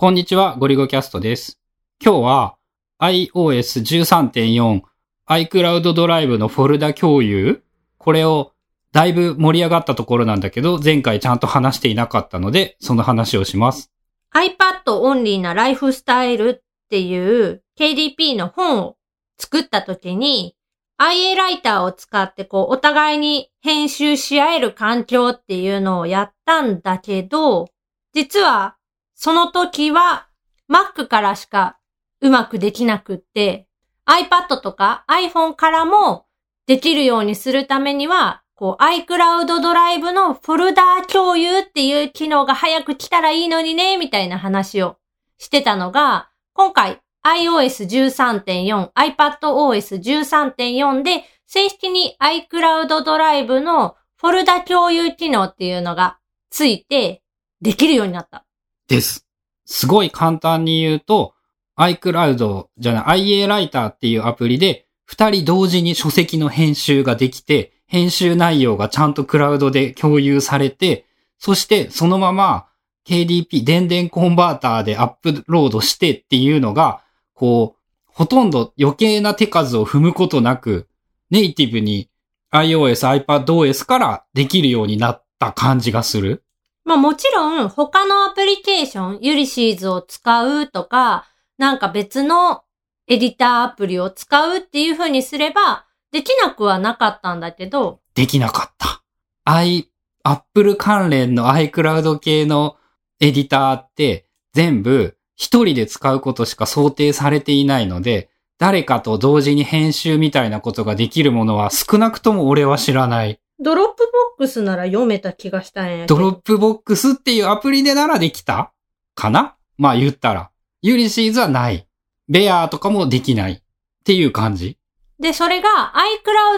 こんにちは、ゴリゴキャストです。今日は iOS13.4 iCloud ドライブのフォルダ共有これをだいぶ盛り上がったところなんだけど、前回ちゃんと話していなかったので、その話をします。iPad オンリーなライフスタイルっていう KDP の本を作った時に IA ライターを使ってこうお互いに編集し合える環境っていうのをやったんだけど、実はその時は Mac からしかうまくできなくって、iPad とか iPhone からもできるようにするためには、こう iCloud ドライブのフォルダー共有っていう機能が早く来たらいいのにね、みたいな話をしてたのが、今回 iOS13.4、iPadOS13.4 で正式に iCloud ドライブのフォルダ共有機能っていうのがついてできるようになった。です。すごい簡単に言うと、iCloud じゃない、IA ライターっていうアプリで、二人同時に書籍の編集ができて、編集内容がちゃんとクラウドで共有されて、そしてそのまま KDP、電電コンバーターでアップロードしてっていうのが、こう、ほとんど余計な手数を踏むことなく、ネイティブに iOS、iPadOS からできるようになった感じがする。まあもちろん他のアプリケーション、ユリシーズを使うとか、なんか別のエディターアプリを使うっていう風にすれば、できなくはなかったんだけど、できなかった。i、Apple 関連の iCloud 系のエディターって全部一人で使うことしか想定されていないので、誰かと同時に編集みたいなことができるものは少なくとも俺は知らない。 Dropbox なら読めた気がしたんやけど。ドロップボックスっていうアプリでならできた？かな？まあ言ったら。 Ulysses はない。 Bear とかもできない。っていう感じ。で、それが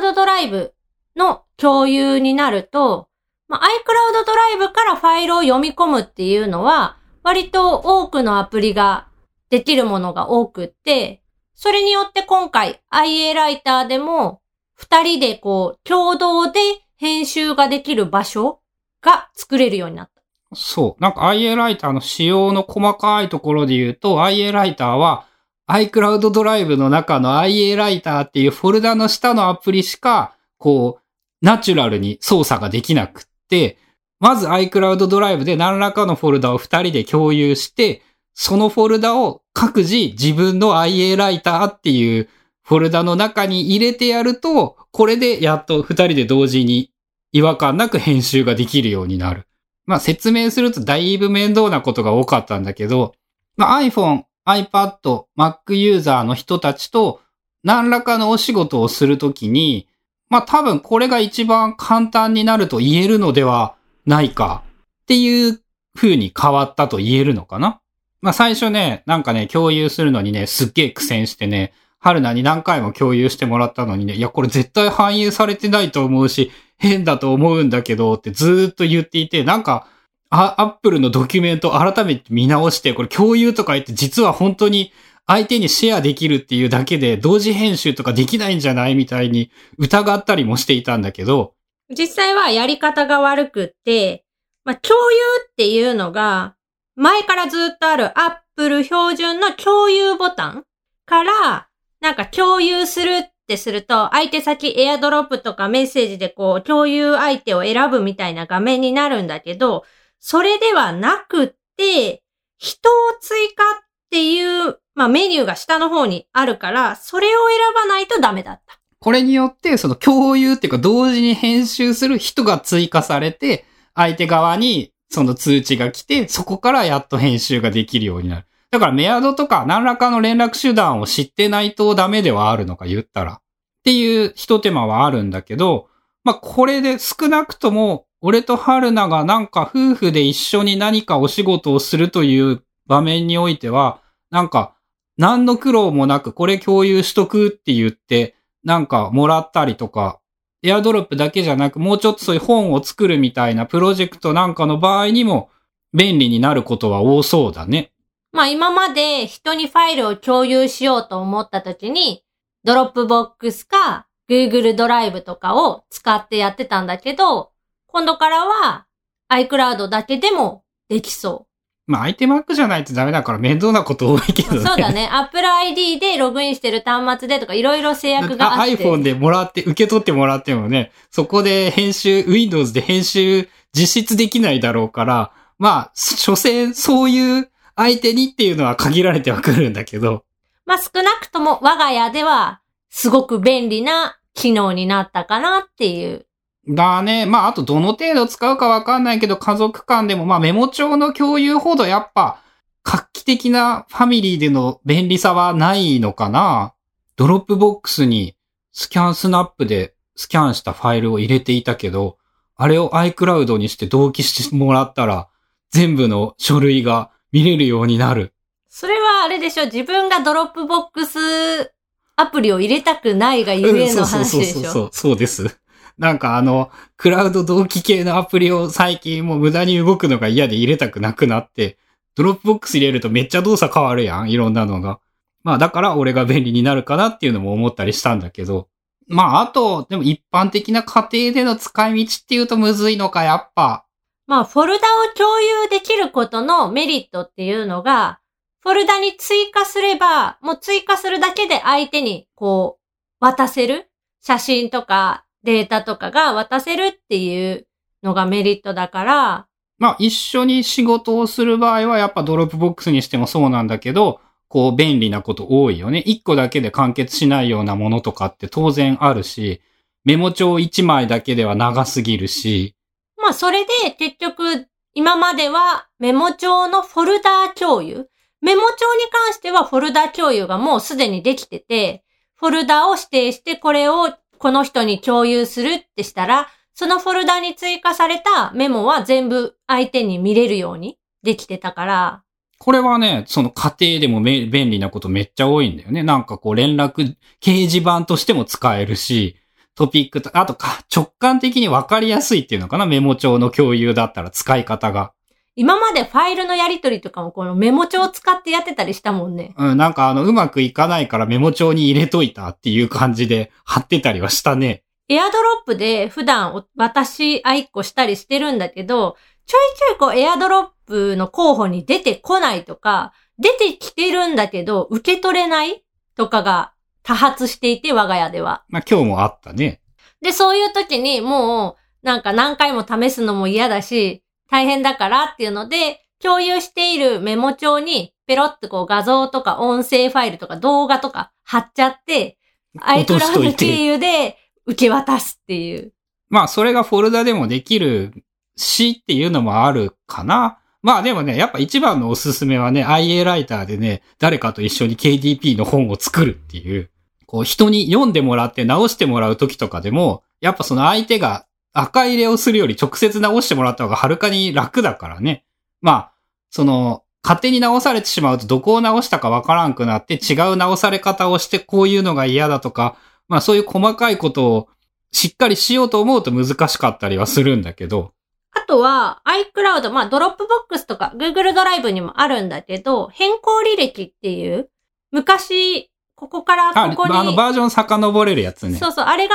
iCloud ドライブの共有になると、まあ、iCloud ドライブからファイルを読み込むっていうのは、割と多くのアプリができるものが多くって、それによって今回 IA ライターでも二人でこう共同で編集ができる場所が作れるようになった。そう。なんか IA ライターの仕様の細かいところで言うと、IA ライターは iCloud ドライブの中の IA ライターっていうフォルダの下のアプリしか、こう、ナチュラルに操作ができなくって、まず iCloud ドライブで何らかのフォルダを二人で共有して、そのフォルダを各自自分の IA ライターっていうフォルダの中に入れてやると、これでやっと二人で同時に違和感なく編集ができるようになる。まあ説明するとだいぶ面倒なことが多かったんだけど、まあ、iPhone、iPad、Mac ユーザーの人たちと何らかのお仕事をするときに、まあ多分これが一番簡単になると言えるのではないかっていう風に変わったと言えるのかな。まあ最初ね、なんかね、共有するのにね、すっげえ苦戦してね、春菜に何回も共有してもらったのにね、いやこれ絶対反映されてないと思うし、変だと思うんだけどってずーっと言っていて、なんか、アップルのドキュメント改めて見直して、これ共有とか言って実は本当に相手にシェアできるっていうだけで同時編集とかできないんじゃないみたいに疑ったりもしていたんだけど、実際はやり方が悪くって、まあ、共有っていうのが、前からずっとある Apple 標準の共有ボタンから、なんか共有するってすると、相手先 AirDrop とかメッセージでこう共有相手を選ぶみたいな画面になるんだけど、それではなくって、人を追加っていう、まあ、メニューが下の方にあるから、それを選ばないとダメだった。これによってその共有っていうか同時に編集する人が追加されて、相手側にその通知が来て、そこからやっと編集ができるようになる。だからメアドとか何らかの連絡手段を知ってないとダメではあるのか言ったら。っていう一手間はあるんだけど、まあこれで少なくとも俺と春菜がなんか夫婦で一緒に何かお仕事をするという場面においては、なんか何の苦労もなくこれ共有しとくって言って、なんかもらったりとか、 AirDrop だけじゃなくもうちょっとそういう本を作るみたいなプロジェクトなんかの場合にも便利になることは多そうだね。まあ今まで人にファイルを共有しようと思った時に、 Dropbox か Google ドライブとかを使ってやってたんだけど、今度からは iCloud だけでもできそまあ、アイテムアックじゃないとダメだから面倒なこと多いけどね。そうだね。Apple ID でログインしてる端末でとかいろいろ制約があって。iPhone でもらって、受け取ってもらってもね、そこで編集、Windows で編集実質できないだろうから、まあ、所詮そういう相手にっていうのは限られてはくるんだけど、まあ少なくとも我が家ではすごく便利な機能になったかなっていう。だね。まあ、あとどの程度使うかわかんないけど、家族間でも、まあ、メモ帳の共有ほどやっぱ、画期的なファミリーでの便利さはないのかな。 Dropbox に ScanSnap でスキャンしたファイルを入れていたけど、あれを iCloud にして同期してもらったら、全部の書類が見れるようになる。それはあれでしょ？自分が Dropbox アプリを入れたくないがゆえの話でしょ、そうそうそうそう、そうです。なんかあの、クラウド同期系のアプリを最近もう無駄に動くのが嫌で入れたくなくなって、Dropbox 入れるとめっちゃ動作変わるやん、いろんなのが。まあだから俺が便利になるかなっていうのも思ったりしたんだけど。まああと、でも一般的な家庭での使い道っていうとむずいのか、やっぱ。まあ、フォルダを共有できることのメリットっていうのが、フォルダに追加すれば、もう追加するだけで相手にこう、渡せる？写真とかデータとかが渡せるっていうのがメリットだから、まあ一緒に仕事をする場合はやっぱ Dropbox にしてもそうなんだけど、こう便利なこと多いよね。一個だけで完結しないようなものとかって当然あるし、メモ帳一枚だけでは長すぎるし、まあ、それで結局、今まではメモ帳のフォルダー共有。メモ帳に関してはフォルダー共有がもうすでにできてて、フォルダを指定してこれをこの人に共有するってしたら、そのフォルダに追加されたメモは全部相手に見れるようにできてたから、これはね、その家庭でも便利なことめっちゃ多いんだよね。なんかこう連絡掲示板としても使えるし、トピックと、あとか直感的にわかりやすいっていうのかな？メモ帳の共有だったら使い方が。今までファイルのやり取りとかもこのメモ帳を使ってやってたりしたもんね。うん、なんかあの、うまくいかないからメモ帳に入れといたっていう感じで貼ってたりはしたね。エアドロップで普段お私、あいっこしたりしてるんだけど、ちょいちょいこうエアドロップの候補に出てこないとか、出てきてるんだけど、受け取れないとかが多発していて、我が家では。まあ今日もあったね。で、そういう時にもう、なんか何回も試すのも嫌だし、大変だからっていうので、共有しているメモ帳に、ペロってこう画像とか音声ファイルとか動画とか貼っちゃって、落としとい iCloud 経て。由で受け渡すっていう。まあそれがフォルダでもできるしっていうのもあるかな。まあでもね、やっぱ一番のおすすめはね、IA ライターでね、誰かと一緒に KDP の本を作るっていう。こう人に読んでもらって直してもらう時とかでも、やっぱその相手が赤入れをするより直接直してもらった方がはるかに楽だからね。まあ、その、勝手に直されてしまうとどこを直したかわからんくなって違う直され方をしてこういうのが嫌だとか、まあそういう細かいことをしっかりしようと思うと難しかったりはするんだけど、あとは iCloud、まあ Dropbox とか Google ドライブにもあるんだけど、変更履歴っていう、昔、ここからあ、ここに、あのバージョン遡れるやつね。そうそう、あれが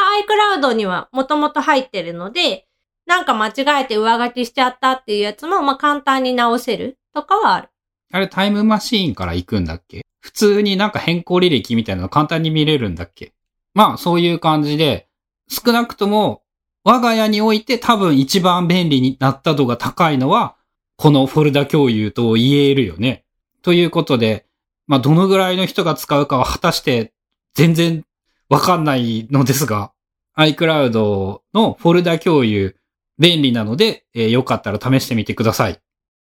iCloud にはもともと入ってるので、なんか間違えて上書きしちゃったっていうやつも、まあ簡単に直せるとかはある。あれ Time Machine から行くんだっけ？普通になんか変更履歴みたいなの簡単に見れるんだっけ？まあそういう感じで、少なくとも我が家において多分一番便利になった度が高いのは、このフォルダ共有と言えるよね。ということで、まあどのぐらいの人が使うかは果たして全然わかんないのですが、iCloud のフォルダ共有便利なので、えーよかったら試してみてください。